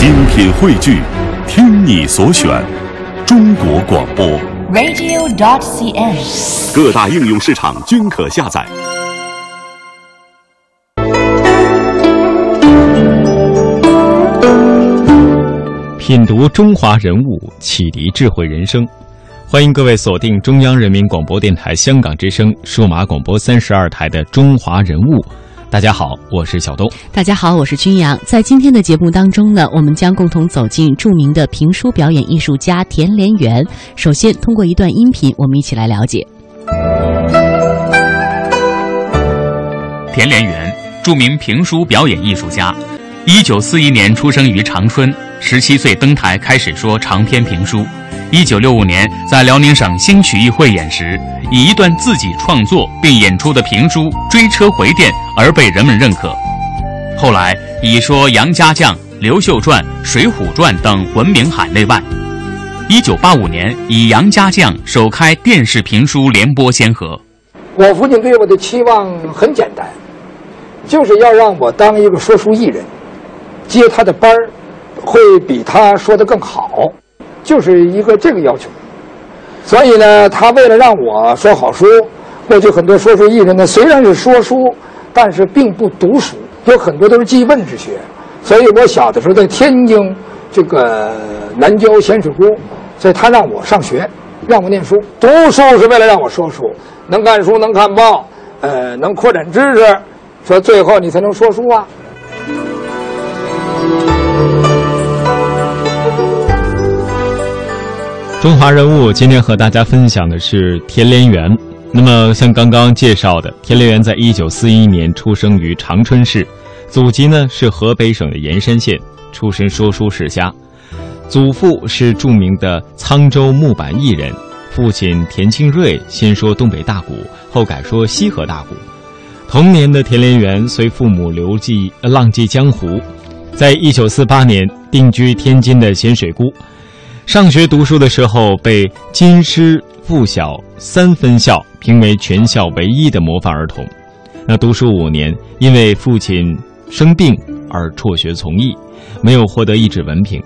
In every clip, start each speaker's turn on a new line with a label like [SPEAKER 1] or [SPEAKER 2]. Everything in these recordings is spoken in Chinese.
[SPEAKER 1] 精品汇聚，听你所选，中国广播。
[SPEAKER 2] radio.dot.cn，。
[SPEAKER 1] 各大应用市场均可下载。
[SPEAKER 3] 品读中华人物，启迪智慧人生。欢迎各位锁定中央人民广播电台香港之声数码广播三十二台的《中华人物》。大家好，我是小东。
[SPEAKER 4] 大家好，我是君阳。在今天的节目当中呢，我们将共同走进著名的评书表演艺术家田连元。首先，通过一段音频，我们一起来了解。
[SPEAKER 5] 田连元，著名评书表演艺术家，一九四一年出生于长春，十七岁登台开始说长篇评书。一九六五年在辽宁省新曲艺汇演时，以一段自己创作并演出的评书《追车回电》而被人们认可。后来以说杨家将、刘秀传、水浒传等闻名海内外。一九八五年以杨家将首开电视评书联播先河。
[SPEAKER 6] 我父亲对我的期望很简单，就是要让我当一个说书艺人，接他的班儿，会比他说的更好，就是一个这个要求。所以呢，他为了让我说好书，过去很多说书艺人呢，虽然是说书，但是并不读书，有很多都是记问之学。所以我小的时候在天津这个南郊咸水沽，所以他让我上学，让我念书。读书是为了让我说书，能看书，能看报，呃，能扩展知识，说最后你才能说书啊。
[SPEAKER 3] 中华人物今天和大家分享的是田连元。那么，像刚刚介绍的，田连元在一九四一年出生于长春市，祖籍呢是河北省的盐山县，出身说书世家。祖父是著名的沧州木板艺人，父亲田庆瑞先说东北大鼓，后改说西河大鼓。童年的田连元随父母流迹浪迹江湖，在一九四八年定居天津的咸水沽。上学读书的时候，被金师附小三分校评为全校唯一的模范儿童。那读书五年，因为父亲生病而辍学从艺，没有获得一纸文凭。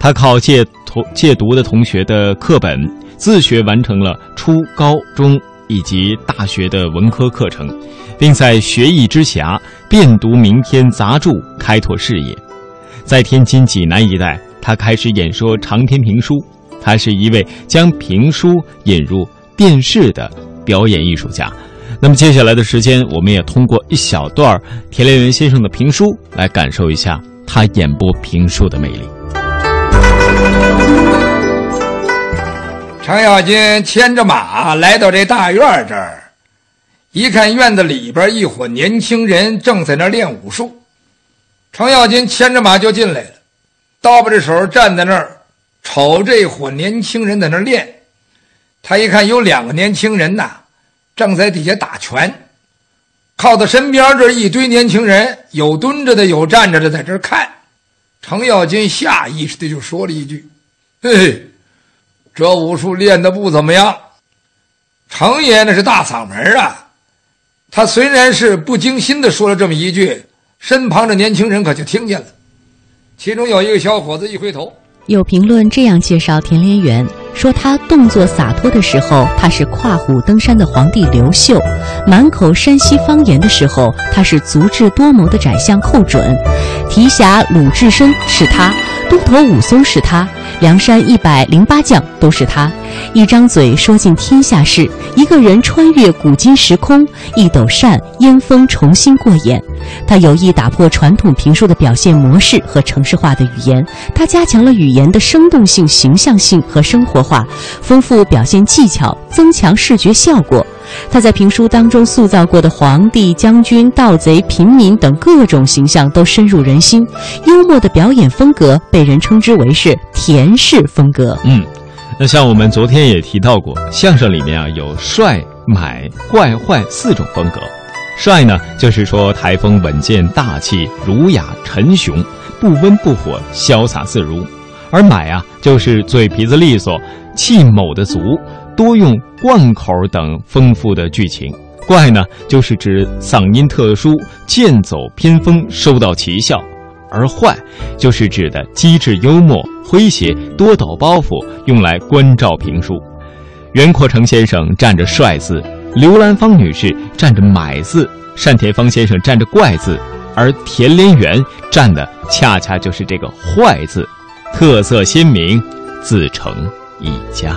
[SPEAKER 3] 他靠借同借读的同学的课本，自学完成了初高中以及大学的文科课程，并在学艺之暇遍读名篇杂著，开拓视野。在天津济南一带。他开始演说长篇评书，他是一位将评书引入电视的表演艺术家。那么接下来的时间，我们也通过一小段田连元先生的评书，来感受一下他演播评书的魅力。
[SPEAKER 6] 程咬金牵着马来到这大院这儿，一看院子里边一伙年轻人正在那练武术，程咬金牵着马就进来了。刀把着手站在那儿，瞅这伙年轻人在那儿练。他一看有两个年轻人呐，正在底下打拳，靠在身边这一堆年轻人，有蹲着的，有站着的，在这儿看。程咬金下意识的就说了一句：“嘿，这武术练的不怎么样。”程爷那是大嗓门啊，他虽然是不经心的说了这么一句，身旁的年轻人可就听见了。其中有一个小伙子一回头，
[SPEAKER 4] 有评论这样介绍田连元，说他动作洒脱的时候，他是跨虎登山的皇帝刘秀；满口山西方言的时候，他是足智多谋的宰相寇准；提辖鲁智深是他，都头武松是他，梁山一百零八将都是他。一张嘴说尽天下事，一个人穿越古今时空，一斗扇烟风重新过眼。他有意打破传统评书的表现模式和城市化的语言，他加强了语言的生动性、形象性和生活化，丰富表现技巧，增强视觉效果。他在评书当中塑造过的皇帝、将军、盗贼、平民等各种形象都深入人心。幽默的表演风格被人称之为是田氏风格。
[SPEAKER 3] 嗯，那像我们昨天也提到过，相声里面啊有帅、买、怪、坏四种风格。帅呢，就是说台风稳健、大气、儒雅、沉雄，不温不火，潇洒自如；而买啊，就是嘴皮子利索、气某的足，多用贯口等丰富的剧情。怪呢，就是指嗓音特殊、剑走偏锋，收到奇效。而坏就是指的机智幽默、诙谐、多抖包袱，用来关照评书。袁阔成先生站着帅字，刘兰芳女士站着买字，单田芳先生站着怪字，而田连元站的恰恰就是这个坏字，特色鲜明，自成一家。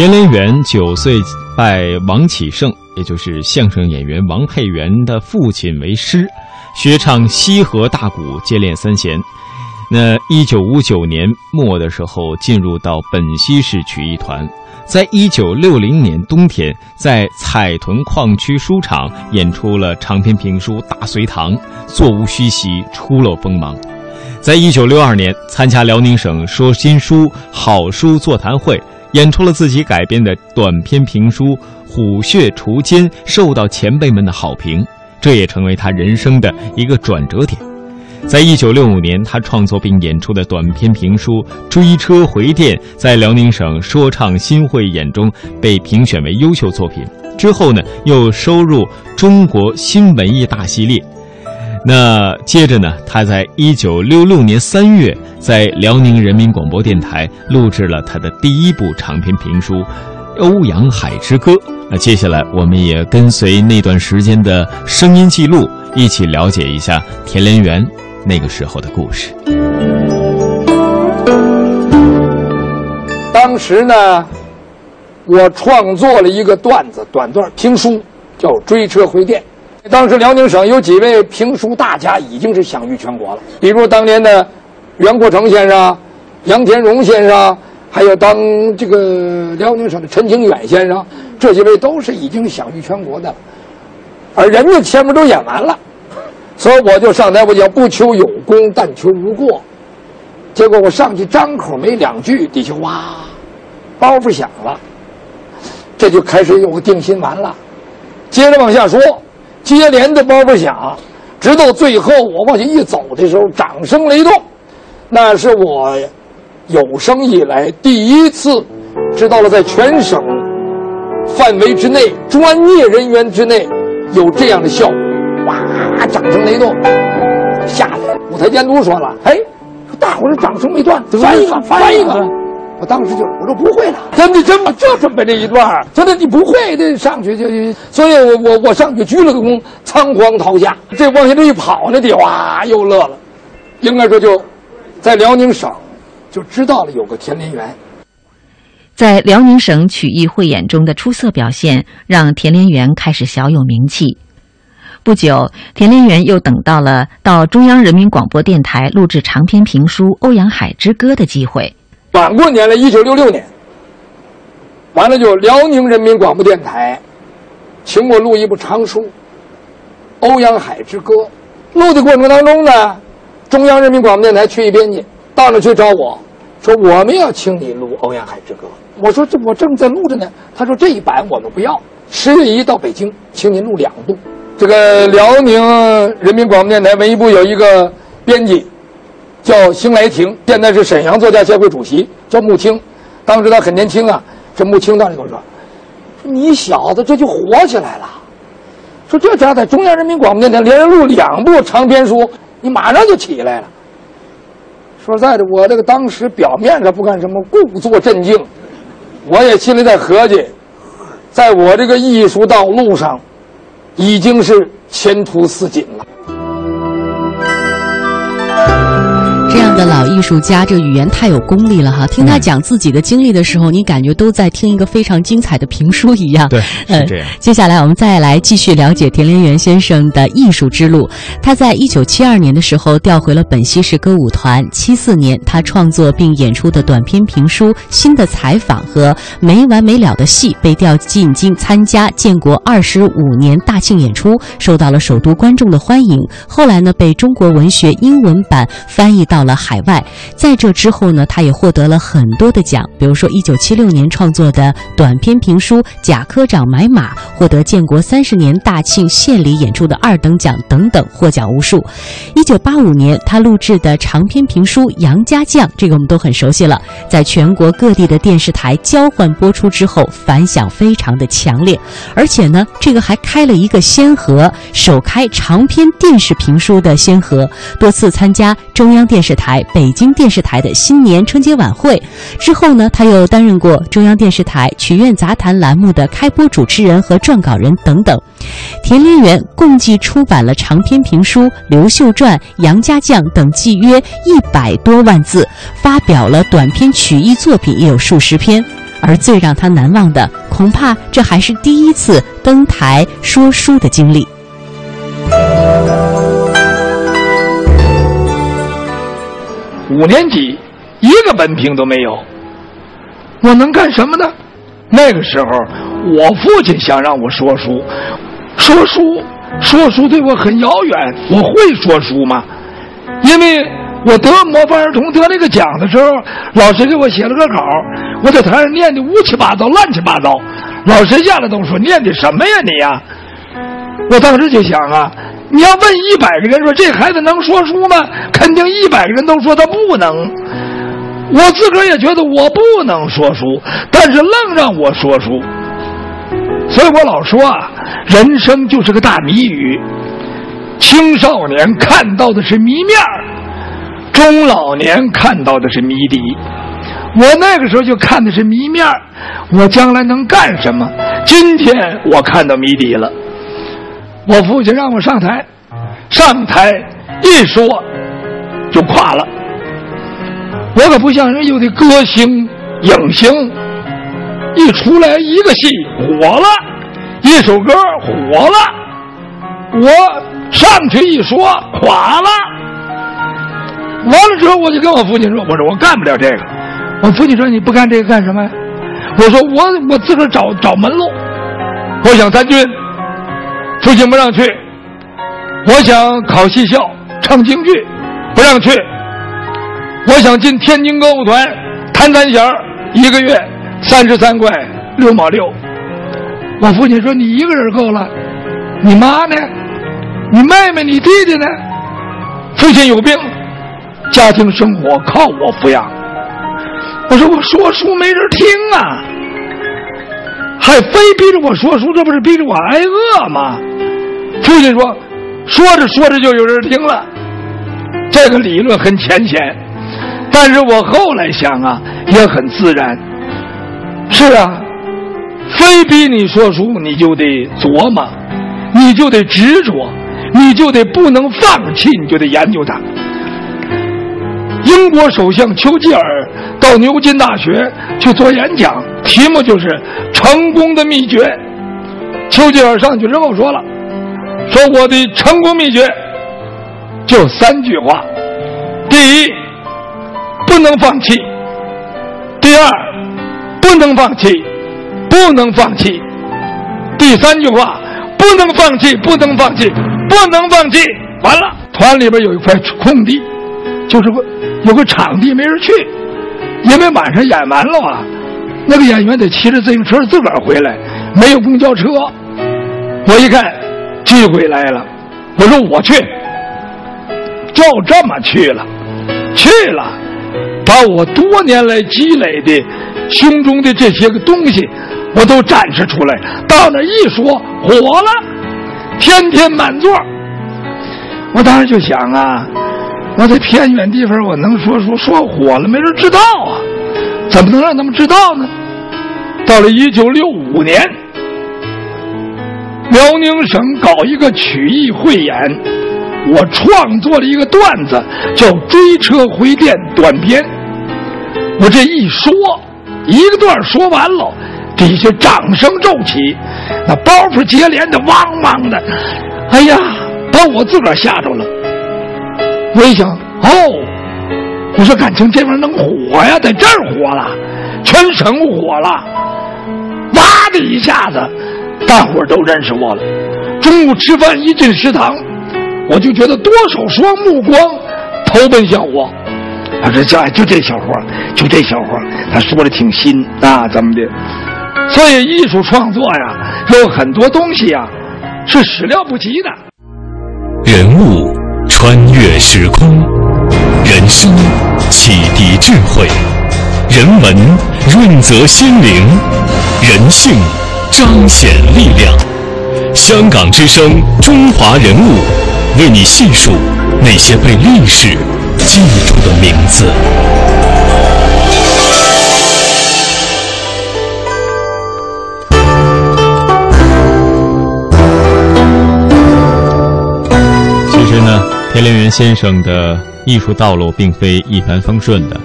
[SPEAKER 3] 田连元九岁拜王启胜，也就是相声演员王佩元的父亲为师，学唱西河大鼓，接练三弦。那一九五九年末的时候，进入到本溪市曲艺团，在一九六零年冬天，在彩屯矿区书场演出了长篇评书《大隋唐》，座无虚席，初露锋芒。在一九六二年，参加辽宁省说新书好书座谈会，演出了自己改编的短篇评书《虎穴锄奸》，受到前辈们的好评，这也成为他人生的一个转折点。在一九六五年，他创作并演出的短篇评书《追车回电》在辽宁省说唱新汇演中被评选为优秀作品。之后呢，又收入中国新文艺大系列。那接着呢，他在一九六六年三月在辽宁人民广播电台录制了他的第一部长篇评书《欧阳海之歌》。那接下来，我们也跟随那段时间的声音记录，一起了解一下田连元。那个时候的故事。
[SPEAKER 6] 当时呢，我创作了一个段子短段评书，叫《追车回电》。当时辽宁省有几位评书大家已经是享誉全国了，比如当年的袁国成先生、杨天荣先生，还有当这个辽宁省的陈清远先生，这几位都是已经享誉全国的，而人家前面都演完了。所以我就上台，我讲不求有功，但求无过。结果我上去张口没两句，底下哇，包袱响了，这就开始有个定心丸了。接着往下说，接连的包袱响，直到最后我往下一走的时候，掌声雷动。那是我有生以来第一次知道了，在全省范围之内，专业人员之内有这样的效果。掌声雷动，吓得舞台监督说了：“哎，大伙儿掌声没断，翻一个，翻一个。”我当时就我说不会了，真的真就准备这一段真的你不会的上去就，所以我我我上去鞠了个躬，仓皇逃下。这往下这一跑，那地哇又乐了，应该说就在辽宁省就知道了有个田连元，
[SPEAKER 2] 在辽宁省曲艺汇演中的出色表现，让田连元开始小有名气。不久，田连元又等到了到中央人民广播电台录制长篇评书《欧阳海之歌》的机会。
[SPEAKER 6] 晚过年了，一九六六年，完了就辽宁人民广播电台请我录一部长书《欧阳海之歌》。录的过程当中呢，中央人民广播电台缺一编辑，到那去找我说：“我们要请你录《欧阳海之歌》。”我说：“这我正在录着呢。”他说：“这一版我们不要，十月一到北京，请您录两部。”这个辽宁人民广播电台文艺部有一个编辑，叫邢来亭，现在是沈阳作家协会主席，叫穆青。当时他很年轻啊，这穆青当时跟我说：“你小子这就火起来了，说这家在中央人民广播电台连着录两部长篇书，你马上就起来了。”说实在的，我这个当时表面上不干什么，故作镇静，我也心里在合计，在我这个艺术道路上。已经是前途似锦了。
[SPEAKER 4] 这样的老艺术家，这语言太有功力了哈！听他讲自己的经历的时候，你感觉都在听一个非常精彩的评书一样。
[SPEAKER 3] 对，是这样。
[SPEAKER 4] 接下来我们再来继续了解田连元先生的艺术之路。他在一九七二年的时候调回了本溪市歌舞团。七四年，他创作并演出的短篇评书《新的采访》和《没完没了的戏》被调进京参加建国二十五年大庆演出，受到了首都观众的欢迎。后来呢，被中国文学英文版翻译到。到了海外，在这之后呢，他也获得了很多的奖，比如说一九七六年创作的短篇评书《贾科长买马》，获得建国三十年大庆县里演出的二等奖等等，获奖无数。一九八五年，他录制的长篇评书《杨家将》，这个我们都很熟悉了，在全国各地的电视台交换播出之后，反响非常的强烈，而且呢，这个还开了一个先河，首开长篇电视评书的先河，多次参加中央电视。台北京电视台的新年春节晚会之后呢，他又担任过中央电视台曲苑杂谈栏目的开播主持人和撰稿人等等。田连元共计出版了长篇评书《刘秀传》《杨家将》等，计约一百多万字；发表了短篇曲艺作品也有数十篇。而最让他难忘的，恐怕这还是第一次登台说书的经历。
[SPEAKER 6] 五年级，一个文凭都没有，我能干什么呢？那个时候，我父亲想让我说书，说书，说书对我很遥远。我会说书吗？因为我得模范儿童得那个奖的时候，老师给我写了个稿，我在台上念的乌七八糟、乱七八糟，老师下来都说念的什么呀你呀？我当时就想啊。你要问一百个人说这孩子能说书吗？肯定一百个人都说他不能。我自个儿也觉得我不能说书，但是愣让我说书。所以我老说啊，人生就是个大谜语。青少年看到的是谜面中老年看到的是谜底。我那个时候就看的是谜面我将来能干什么？今天我看到谜底了。我父亲让我上台，上台一说就垮了。我可不像人有的歌星、影星，一出来一个戏火了，一首歌火了，我上去一说垮了。完了之后，我就跟我父亲说：“我说我干不了这个。”我父亲说：“你不干这个干什么呀？”我说：“我我自个儿找找门路，我想参军。”父亲不让去，我想考戏校唱京剧，不让去。我想进天津歌舞团弹三弦，一个月三十三块六毛六。我父亲说：“你一个人够了，你妈呢？你妹妹、你弟弟呢？”父亲有病，家庭生活靠我抚养。我说：“我说书没人听啊。”还非逼着我说书，这不是逼着我挨饿吗？父亲说：“说着说着就有人听了。”这个理论很浅显，但是我后来想啊，也很自然。是啊，非逼你说书，你就得琢磨，你就得执着，你就得不能放弃，你就得研究它。英国首相丘吉尔到牛津大学去做演讲。题目就是成功的秘诀。丘吉尔上去之后说了：“说我的成功秘诀就三句话：第一，不能放弃；第二，不能放弃，不能放弃；第三句话，不能放弃，不能放弃，不能放弃。完了，团里边有一块空地，就是有个场地没人去，因为晚上演完了嘛。”那个演员得骑着自行车自个儿回来，没有公交车。我一看，机会来了，我说我去，就这么去了，去了，把我多年来积累的胸中的这些个东西，我都展示出来。到那一说，火了，天天满座。我当时就想啊，我在偏远地方，我能说说说火了，没人知道啊。怎么能让他们知道呢？到了一九六五年，辽宁省搞一个曲艺汇演，我创作了一个段子，叫《追车回电》短篇。我这一说，一个段说完了，底下掌声骤起，那包袱接连的汪汪的，哎呀，把我自个儿吓着了。我一想，哦，我说感情这玩意儿能火呀，在这儿火了，全省火了，哇的一下子，大伙儿都认识我了。中午吃饭一进食堂。我就觉得多少双目光投奔向我，他说：“就就这小伙就这小伙他说的挺新啊，怎么的？所以艺术创作呀，有很多东西呀，是始料不及的。
[SPEAKER 1] 人物穿越时空，人生启迪智慧，人文润泽心灵，人性彰显力量。香港之声，中华人物。为你细数那些被历史记住的名字。
[SPEAKER 3] 其实呢，田连元先生的艺术道路并非一帆风顺的，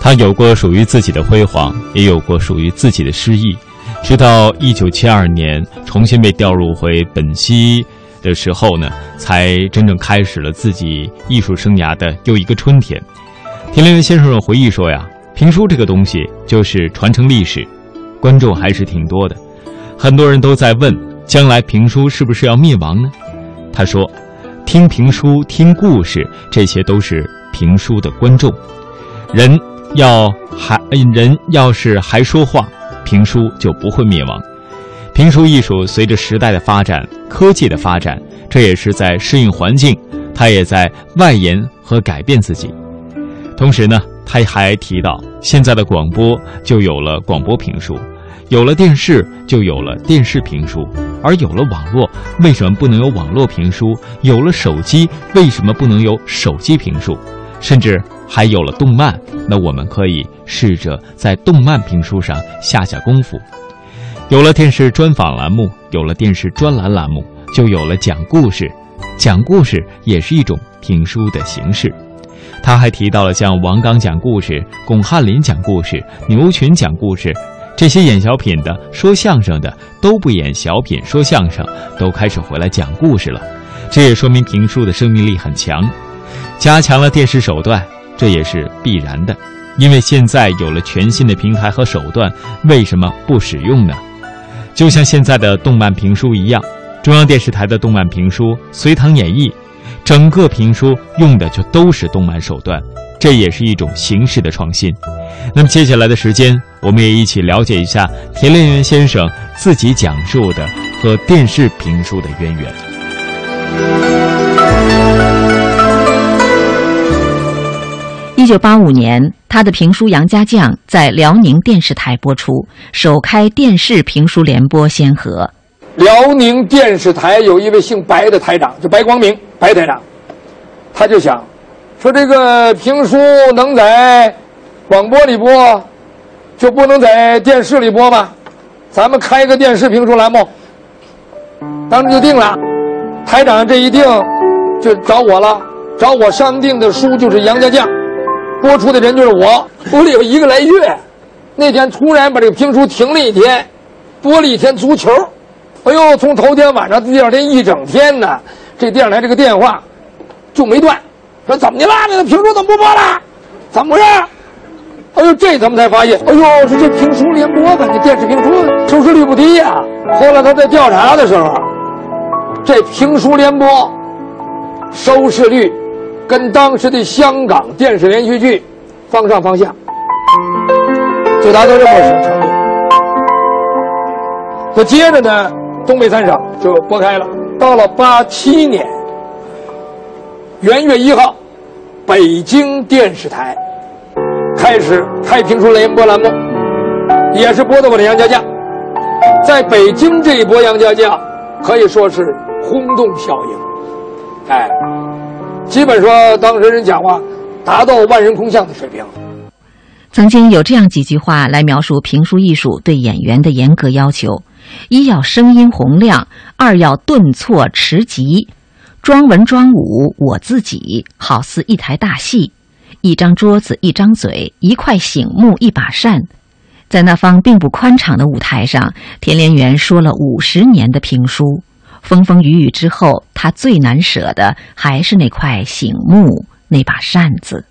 [SPEAKER 3] 他有过属于自己的辉煌，也有过属于自己的失意。直到一九七二年，重新被调入回本溪。的时候呢，才真正开始了自己艺术生涯的又一个春天。田连元先生回忆说呀：“评书这个东西就是传承历史，观众还是挺多的。很多人都在问，将来评书是不是要灭亡呢？”他说：“听评书、听故事，这些都是评书的观众。人要还人要是还说话，评书就不会灭亡。”评书艺术随着时代的发展、科技的发展，这也是在适应环境，它也在外延和改变自己。同时呢，他还提到，现在的广播就有了广播评书，有了电视就有了电视评书，而有了网络，为什么不能有网络评书？有了手机，为什么不能有手机评书？甚至还有了动漫，那我们可以试着在动漫评书上下下功夫。有了电视专访栏目，有了电视专栏栏目，就有了讲故事。讲故事也是一种评书的形式。他还提到了像王刚讲故事、巩汉林讲故事、牛群讲故事，这些演小品的、说相声的都不演小品、说相声，都开始回来讲故事了。这也说明评书的生命力很强。加强了电视手段，这也是必然的，因为现在有了全新的平台和手段，为什么不使用呢？就像现在的动漫评书一样，中央电视台的动漫评书《隋唐演义》，整个评书用的就都是动漫手段，这也是一种形式的创新。那么接下来的时间，我们也一起了解一下田连元先生自己讲述的和电视评书的渊源。
[SPEAKER 4] 一九八五年，他的评书《杨家将》在辽宁电视台播出，首开电视评书联播先河。
[SPEAKER 6] 辽宁电视台有一位姓白的台长，就白光明，白台长，他就想说：“这个评书能在广播里播，就不能在电视里播吗？咱们开个电视评书栏目。”当时就定了，台长这一定就找我了，找我商定的书就是《杨家将》。播出的人就是我，播了有一个来月，那天突然把这个评书停了一天，播了一天足球，哎呦，从头天晚上第二天一整天呢，这电视台这个电话就没断，说怎么的了？那个评书怎么不播了？怎么回事？哎呦，这咱们才发现，哎呦，说这评书联播吧，这电视评书收视率不低呀。后来他在调查的时候，这评书联播收视率。跟当时的香港电视连续剧方上方下，就达到这么个程度。那接着呢，东北三省就拨开了。到了八七年元月一号，北京电视台开始开评书联播栏目，也是播的我的《杨家将》。在北京这一波《杨家将》可以说是轰动效应，哎。基本说，当时人讲话达到万人空巷的水平。
[SPEAKER 4] 曾经有这样几句话来描述评书艺术对演员的严格要求：一要声音洪亮，二要顿挫迟急。
[SPEAKER 7] 装文装武，我自己好似一台大戏，一张桌子，一张嘴，一块醒目，一把扇。在那方并不宽敞的舞台上，田连元说了五十年的评书，风风雨雨之后，他最难舍的还是那块醒目，那把扇子。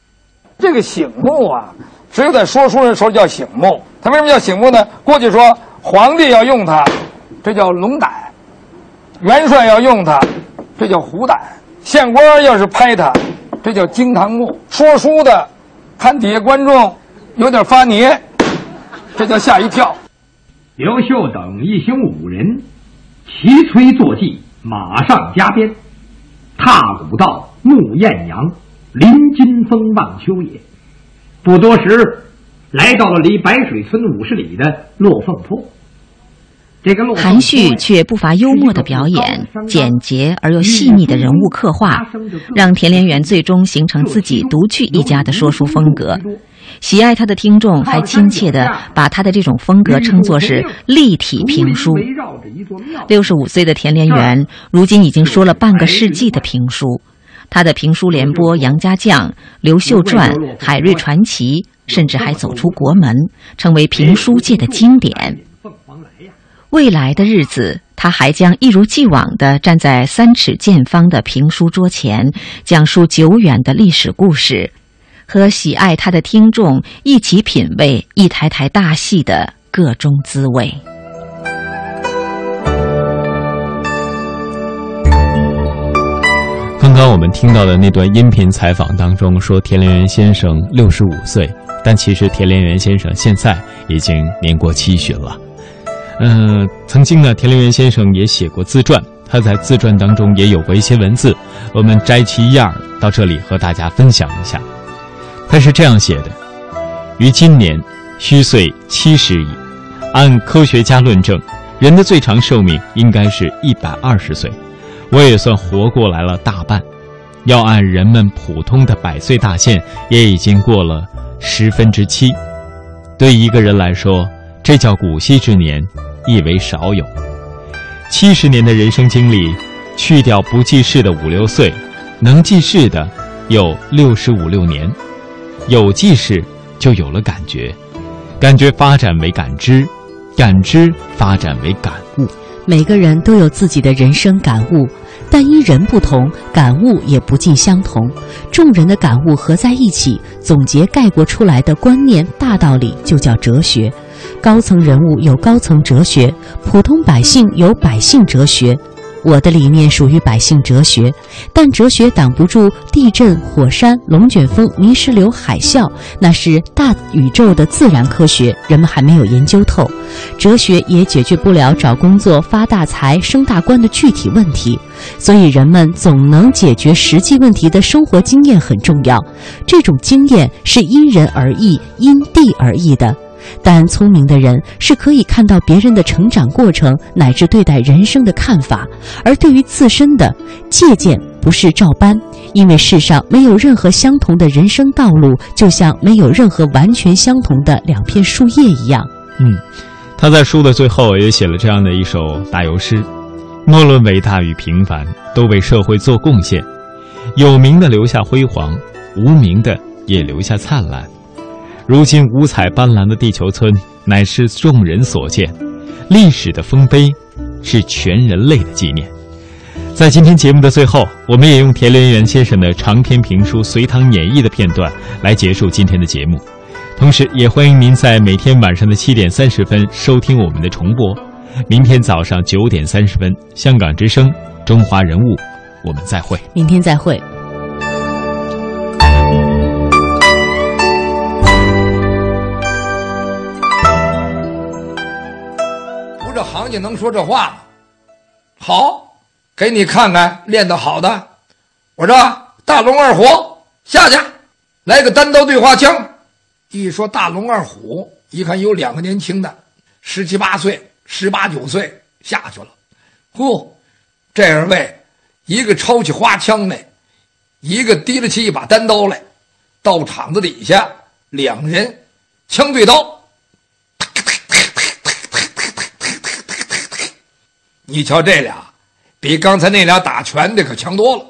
[SPEAKER 6] 这个醒目啊，只有在说书人说叫醒目。他为什么叫醒目呢？过去说皇帝要用它，这叫龙胆；元帅要用它，这叫虎胆；县官要是拍他，这叫惊堂木。说书的看底下观众有点发黏。这叫吓一跳。
[SPEAKER 8] 刘秀等一行五人，齐催坐骑，马上加鞭，踏古道，牧艳阳，临金峰望秋野。不多时，来到了离白水村五十里的落凤坡。这个
[SPEAKER 7] 含蓄却不乏幽默的表演，简洁而又细腻的人物刻画，让田连元最终形成自己独具一家的说书风格。喜爱他的听众还亲切地把他的这种风格称作是立体评书。六十五岁的田连元，如今已经说了半个世纪的评书，他的评书联播《杨家将》《刘秀传》《海瑞传奇》，甚至还走出国门，成为评书界的经典。未来的日子，他还将一如既往地站在三尺见方的评书桌前，讲述久远的历史故事。和喜爱他的听众一起品味一台台大戏的各种滋味。
[SPEAKER 3] 刚刚我们听到的那段音频采访当中说，田连元先生六十五岁，但其实田连元先生现在已经年过七旬了。嗯，曾经呢，田连元先生也写过自传，他在自传当中也有过一些文字，我们摘其一二到这里和大家分享一下。他是这样写的：“于今年，虚岁七十矣。按科学家论证，人的最长寿命应该是一百二十岁。我也算活过来了大半。要按人们普通的百岁大限，也已经过了十分之七。对一个人来说，这叫古稀之年，亦为少有。七十年的人生经历，去掉不记事的五六岁，能记事的有六十五六年。”有记事，就有了感觉，感觉发展为感知，感知发展为感悟。
[SPEAKER 4] 每个人都有自己的人生感悟，但因人不同，感悟也不尽相同。众人的感悟合在一起，总结概括出来的观念大道理，就叫哲学。高层人物有高层哲学，普通百姓有百姓哲学。我的理念属于百姓哲学，但哲学挡不住地震、火山、龙卷风、泥石流、海啸，那是大宇宙的自然科学，人们还没有研究透。哲学也解决不了找工作、发大财、升大官的具体问题，所以人们总能解决实际问题的生活经验很重要。这种经验是因人而异、因地而异的。但聪明的人是可以看到别人的成长过程，乃至对待人生的看法，而对于自身的借鉴不是照搬，因为世上没有任何相同的人生道路，就像没有任何完全相同的两片树叶一样。
[SPEAKER 3] 嗯，他在书的最后也写了这样的一首打油诗：莫论伟大与平凡，都为社会做贡献，有名的留下辉煌，无名的也留下灿烂。如今五彩斑斓的地球村，乃是众人所见。历史的丰碑，是全人类的纪念。在今天节目的最后，我们也用田连元先生的长篇评书《隋唐演义》的片段来结束今天的节目。同时，也欢迎您在每天晚上的七点三十分收听我们的重播。明天早上九点三十分，香港之声《中华人物》，我们再会。
[SPEAKER 4] 明天再会。
[SPEAKER 6] 行家能说这话吗？好，给你看看练得好的。我说大龙二虎下去，来个单刀对话枪。一说大龙二虎，一看有两个年轻的，十七八岁、十八九岁下去了。呼，这二位，一个抄起花枪来，一个提了起一把单刀来，到场子底下，两人枪对刀。你瞧这俩，比刚才那俩打拳的可强多了。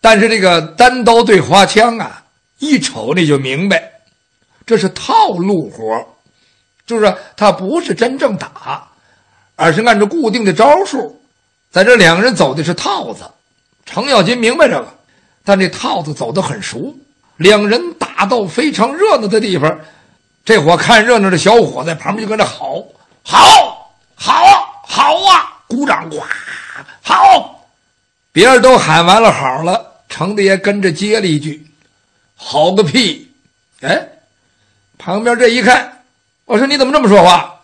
[SPEAKER 6] 但是这个单刀对花枪啊，一瞅你就明白，这是套路活就是他不是真正打，而是按照固定的招数，在这两个人走的是套子。程咬金明白这个，但这套子走得很熟。两人打到非常热闹的地方，这伙看热闹的小伙在旁边就搁那吼：“好，好，好啊！”鼓掌，哗，好！别人都喊完了好了，程大爷跟着接了一句：“好个屁！”哎，旁边这一看，我说你怎么这么说话？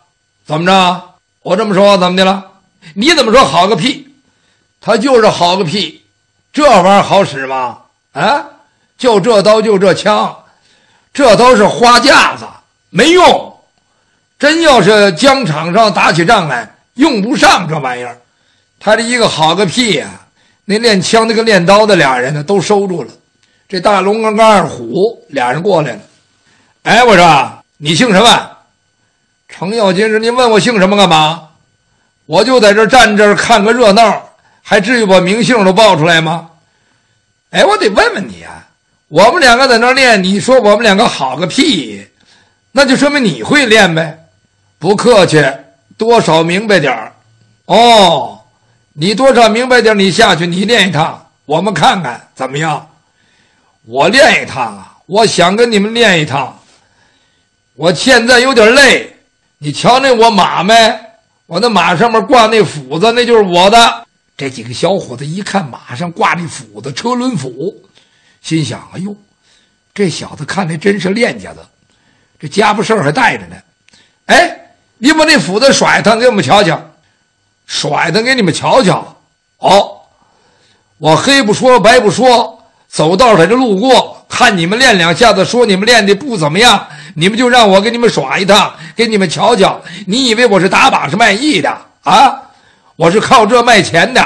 [SPEAKER 6] 怎么着？我这么说话怎么的了？你怎么说好个屁？他就是好个屁，这玩意儿好使吗？啊？就这刀，就这枪，这都是花架子，没用。真要是疆场上打起仗来，用不上这玩意儿。他这一个好个屁呀！那练枪的跟练刀的俩人呢，都收住了。这大龙跟二虎俩人过来了。哎，我说你姓什么？程咬金说：“您问我姓什么干嘛？我就在这站这儿看个热闹，还至于把名姓都报出来吗？”哎，我得问问你啊。我们两个在那练，你说我们两个好个屁，那就说明你会练呗。不客气，多少明白点儿。哦，你多少明白点你下去，你练一趟，我们看看怎么样。我练一趟啊，我想跟你们练一趟。我现在有点累，你瞧那我马没？我那马上面挂那斧子，那就是我的。这几个小伙子一看马上挂那斧子，车轮斧。心想：“哎呦，这小子看来真是练家子，这家伙事儿还带着呢。哎，你把那斧子甩他，给我们瞧瞧，甩他给你们瞧瞧。哦，我黑不说白不说，走道在这路过，看你们练两下子，说你们练的不怎么样，你们就让我给你们耍一趟，给你们瞧瞧。你以为我是打把式卖艺的啊？我是靠这卖钱的，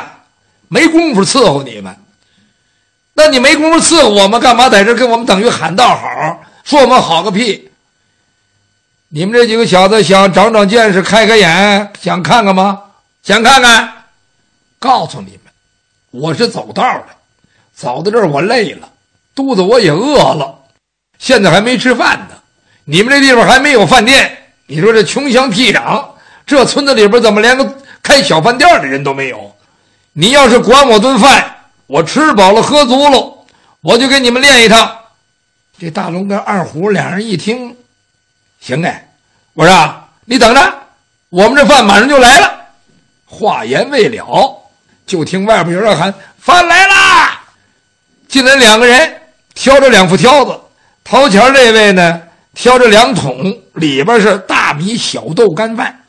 [SPEAKER 6] 没工夫伺候你们。”那你没工夫伺候我们，干嘛在这跟我们等于喊道好？说我们好个屁！你们这几个小子想长长见识、开开眼，想看看吗？想看看？告诉你们，我是走道的，走到这儿我累了，肚子我也饿了，现在还没吃饭呢。你们这地方还没有饭店，你说这穷乡僻壤，这村子里边怎么连个开小饭店的人都没有？你要是管我顿饭。我吃饱了喝足了，我就给你们练一趟。这大龙跟二虎两人一听，行哎，我说你等着，我们这饭马上就来了。话言未了，就听外边有人喊：“饭来啦！”进来两个人，挑着两副挑子。头前这位呢，挑着两桶，里边是大米小豆干饭。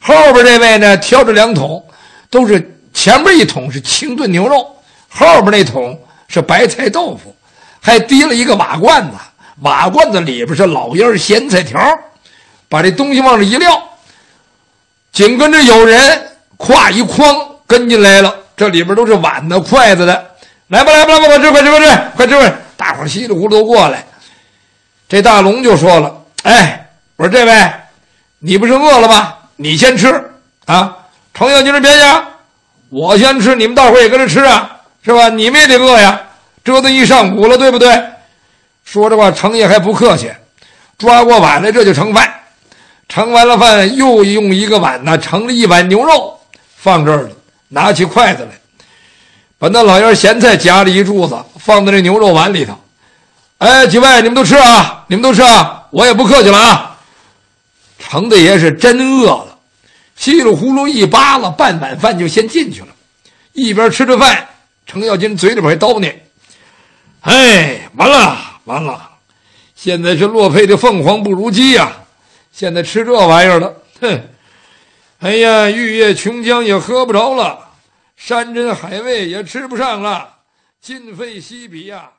[SPEAKER 6] 后边这位呢，挑着两桶，都是前面一桶是清炖牛肉。后边那桶是白菜豆腐，还提了一个瓦罐子，瓦罐子里边是老烟咸菜条，把这东西往这一撂，紧跟着有人挎一筐跟进来了，这里边都是碗的、筷子的，来吧来吧来吧，快吃快吃快吃快吃快！大伙稀里糊涂都过来，这大龙就说了：“哎，我说这位，你不是饿了吗？你先吃啊！程咬金说别呀，我先吃，你们大伙也跟着吃啊！”是吧？你们也得饿呀，折腾一上午了，对不对？说着话，程爷还不客气，抓过碗来，这就盛饭。盛完了饭，又用一个碗呢盛了一碗牛肉，放这儿了。拿起筷子来，把那老爷咸菜夹了一柱子，放在这牛肉碗里头。哎，几位，你们都吃啊！你们都吃啊！我也不客气了啊！程大爷是真饿了，稀里呼噜一扒拉，半碗饭就先进去了，一边吃着饭。程咬金嘴里边还叨念：“哎，完了完了，现在是落配的凤凰不如鸡呀！现在吃这玩意儿了，哼！哎呀，玉液琼浆也喝不着了，山珍海味也吃不上了，今非昔比呀！”